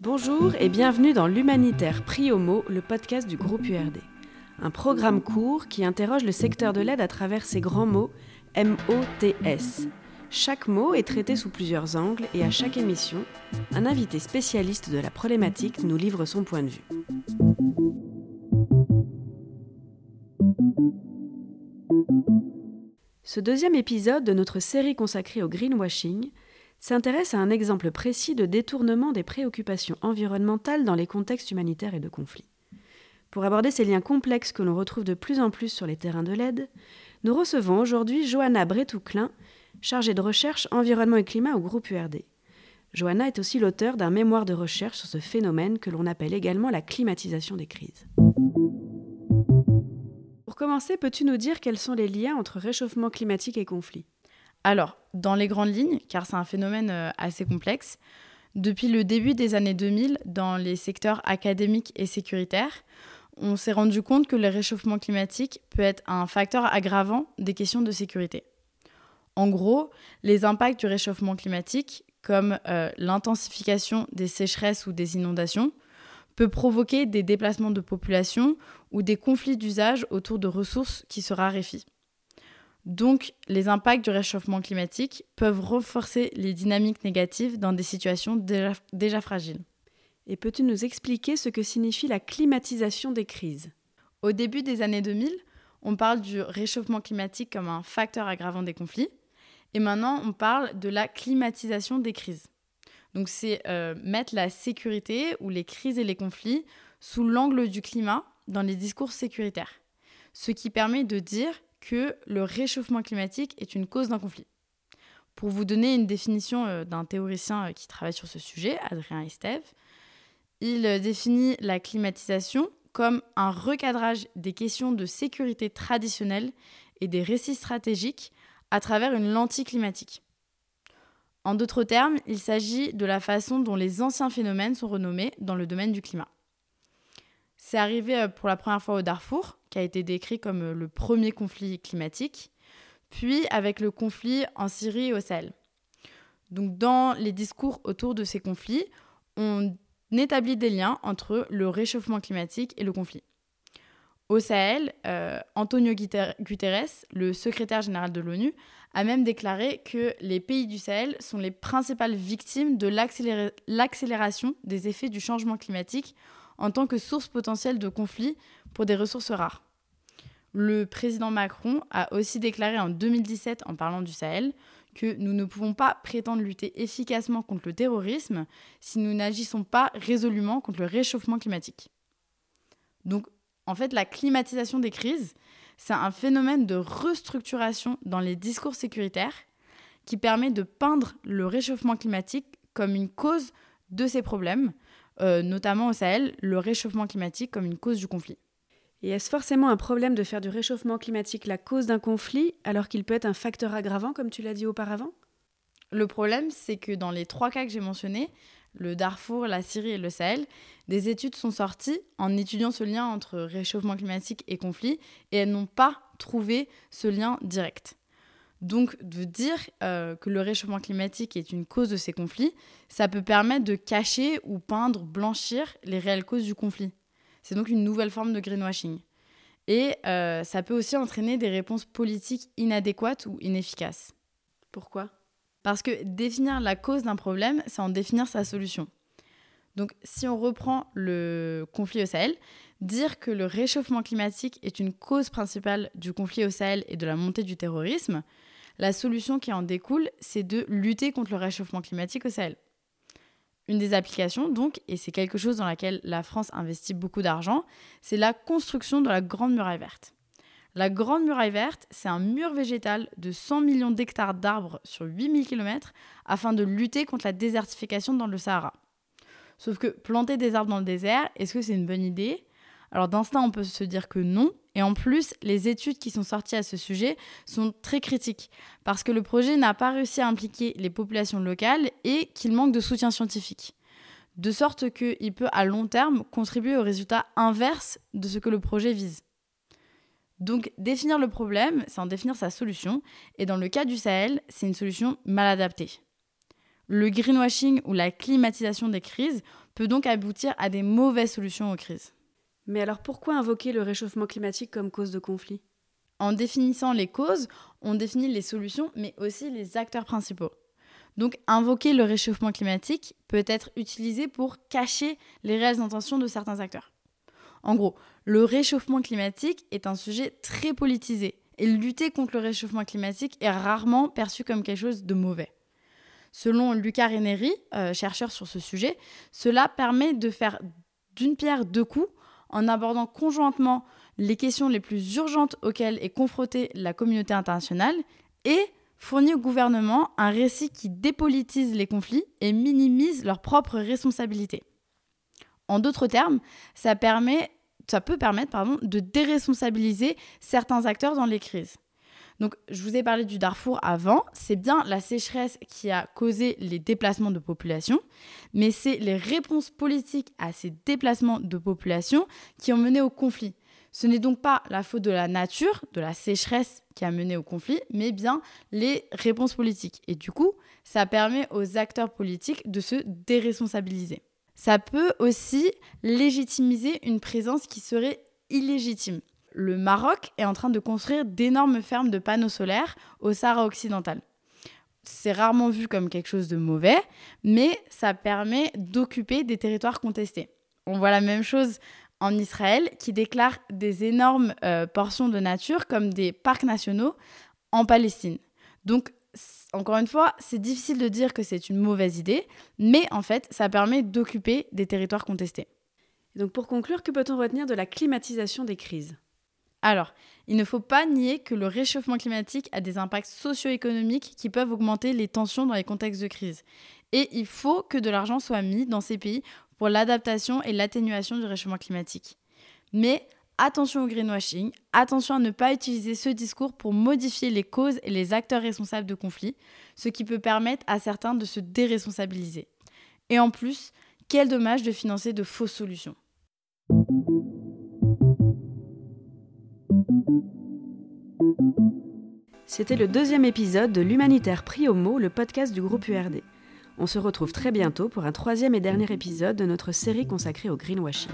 Bonjour et bienvenue dans l'Humanitaire Prix Homo, le podcast du groupe URD. Un programme court qui interroge le secteur de l'aide à travers ces grands mots M-O-T-S. Chaque mot est traité sous plusieurs angles et à chaque émission, un invité spécialiste de la problématique nous livre son point de vue. Ce deuxième épisode de notre série consacrée au greenwashing s'intéresse à un exemple précis de détournement des préoccupations environnementales dans les contextes humanitaires et de conflits. Pour aborder ces liens complexes que l'on retrouve de plus en plus sur les terrains de l'aide, nous recevons aujourd'hui Johanna Bretouclin, chargée de recherche environnement et climat au groupe URD. Johanna est aussi l'auteur d'un mémoire de recherche sur ce phénomène que l'on appelle également la climatisation des crises. Pour commencer, peux-tu nous dire quels sont les liens entre réchauffement climatique et conflit alors, dans les grandes lignes, car c'est un phénomène euh, assez complexe, depuis le début des années 2000, dans les secteurs académiques et sécuritaires, on s'est rendu compte que le réchauffement climatique peut être un facteur aggravant des questions de sécurité. En gros, les impacts du réchauffement climatique, comme euh, l'intensification des sécheresses ou des inondations, peut provoquer des déplacements de population ou des conflits d'usage autour de ressources qui se raréfient. Donc, les impacts du réchauffement climatique peuvent renforcer les dynamiques négatives dans des situations déjà, fragiles. Et peux-tu nous expliquer ce que signifie la climatisation des crises? Au début des années 2000, on parle du réchauffement climatique comme un facteur aggravant des conflits. Et maintenant, on parle de la climatisation des crises. Donc, c'est euh, mettre la sécurité ou les crises et les conflits sous l'angle du climat dans les discours sécuritaires. Ce qui permet de dire que le réchauffement climatique est une cause d'un conflit. Pour vous donner une définition euh, d'un théoricien euh, qui travaille sur ce sujet, Adrien Estève, il définit la climatisation comme un recadrage des questions de sécurité traditionnelles et des récits stratégiques à travers une lentille climatique. En d'autres termes, il s'agit de la façon dont les anciens phénomènes sont renommés dans le domaine du climat. C'est arrivé pour la première fois au Darfour, qui a été décrit comme euh, le premier conflit climatique, puis avec le conflit en Syrie et au Sahel. Donc dans les discours autour de ces conflits, on établit des liens entre le réchauffement climatique et le conflit. Au Sahel, euh, Antonio Guterres, le secrétaire général de l'ONU, a même déclaré que les pays du Sahel sont les principales victimes de l'accélération des effets du changement climatique en tant que source potentielle de conflits pour des ressources rares. Le président Macron a aussi déclaré en 2017, en parlant du Sahel, que nous ne pouvons pas prétendre lutter efficacement contre le terrorisme si nous n'agissons pas résolument contre le réchauffement climatique. Donc, en fait, la climatisation des crises, c'est un phénomène de restructuration dans les discours sécuritaires qui permet de peindre le réchauffement climatique comme une cause de ces problèmes, euh, notamment au Sahel, le réchauffement climatique comme une cause du conflit. Et est-ce forcément un problème de faire du réchauffement climatique la cause d'un conflit alors qu'il peut être un facteur aggravant comme tu l'as dit auparavant? Le problème, c'est que dans les trois cas que j'ai mentionnés, le Darfour, la Syrie et le Sahel, des études sont sorties en étudiant ce lien entre réchauffement climatique et conflit et elles n'ont pas trouvé ce lien direct. Donc, de dire euh, que le réchauffement climatique est une cause de ces conflits, ça peut permettre de cacher ou peindre, blanchir les réelles causes du conflit. C'est donc une nouvelle forme de greenwashing. Et euh, ça peut aussi entraîner des réponses politiques inadéquates ou inefficaces. Pourquoi? Parce que définir la cause d'un problème, c'est en définir sa solution. Donc, si on reprend le conflit au Sahel, dire que le réchauffement climatique est une cause principale du conflit au Sahel et de la montée du terrorisme, la solution qui en découle, c'est de lutter contre le réchauffement climatique au Sahel. Une des applications, donc, et c'est quelque chose dans laquelle la France investit beaucoup d'argent, c'est la construction de la Grande Muraille Verte. La Grande Muraille Verte, c'est un mur végétal de 100 millions d'hectares d'arbres sur 8000 km afin de lutter contre la désertification dans le Sahara. Sauf que planter des arbres dans le désert, est-ce que c'est une bonne idée? Alors d'instinct, on peut se dire que non. Et en plus, les études qui sont sorties à ce sujet sont très critiques, parce que le projet n'a pas réussi à impliquer les populations locales et qu'il manque de soutien scientifique. De sorte qu'il peut à long terme contribuer au résultat inverse de ce que le projet vise. Donc définir le problème, c'est en définir sa solution, et dans le cas du Sahel, c'est une solution mal adaptée. Le greenwashing ou la climatisation des crises peut donc aboutir à des mauvaises solutions aux crises. Mais alors pourquoi invoquer le réchauffement climatique comme cause de conflit? En définissant les causes, on définit les solutions, mais aussi les acteurs principaux. Donc invoquer le réchauffement climatique peut être utilisé pour cacher les réelles intentions de certains acteurs. En gros, le réchauffement climatique est un sujet très politisé et lutter contre le réchauffement climatique est rarement perçu comme quelque chose de mauvais. Selon Luca Reneri, euh, chercheur sur ce sujet, cela permet de faire d'une pierre deux coups en abordant conjointement les questions les plus urgentes auxquelles est confrontée la communauté internationale et fournit au gouvernement un récit qui dépolitise les conflits et minimise leurs propres responsabilités. En d'autres termes, ça permet ça peut permettre pardon, de déresponsabiliser certains acteurs dans les crises. Donc, je vous ai parlé du Darfour avant, c'est bien la sécheresse qui a causé les déplacements de population, mais c'est les réponses politiques à ces déplacements de population qui ont mené au conflit. Ce n'est donc pas la faute de la nature, de la sécheresse qui a mené au conflit, mais bien les réponses politiques. Et du coup, ça permet aux acteurs politiques de se déresponsabiliser ça peut aussi légitimiser une présence qui serait illégitime. Le Maroc est en train de construire d'énormes fermes de panneaux solaires au Sahara occidental. C'est rarement vu comme quelque chose de mauvais, mais ça permet d'occuper des territoires contestés. On voit la même chose en Israël qui déclare des énormes euh, portions de nature comme des parcs nationaux en Palestine. Donc encore une fois, c'est difficile de dire que c'est une mauvaise idée, mais en fait, ça permet d'occuper des territoires contestés. Donc pour conclure, que peut-on retenir de la climatisation des crises? Alors, il ne faut pas nier que le réchauffement climatique a des impacts socio-économiques qui peuvent augmenter les tensions dans les contextes de crise. Et il faut que de l'argent soit mis dans ces pays pour l'adaptation et l'atténuation du réchauffement climatique. Mais attention au greenwashing, attention à ne pas utiliser ce discours pour modifier les causes et les acteurs responsables de conflits, ce qui peut permettre à certains de se déresponsabiliser. Et en plus, quel dommage de financer de fausses solutions. C'était le deuxième épisode de l'Humanitaire pris au mot, le podcast du groupe URD. On se retrouve très bientôt pour un troisième et dernier épisode de notre série consacrée au greenwashing.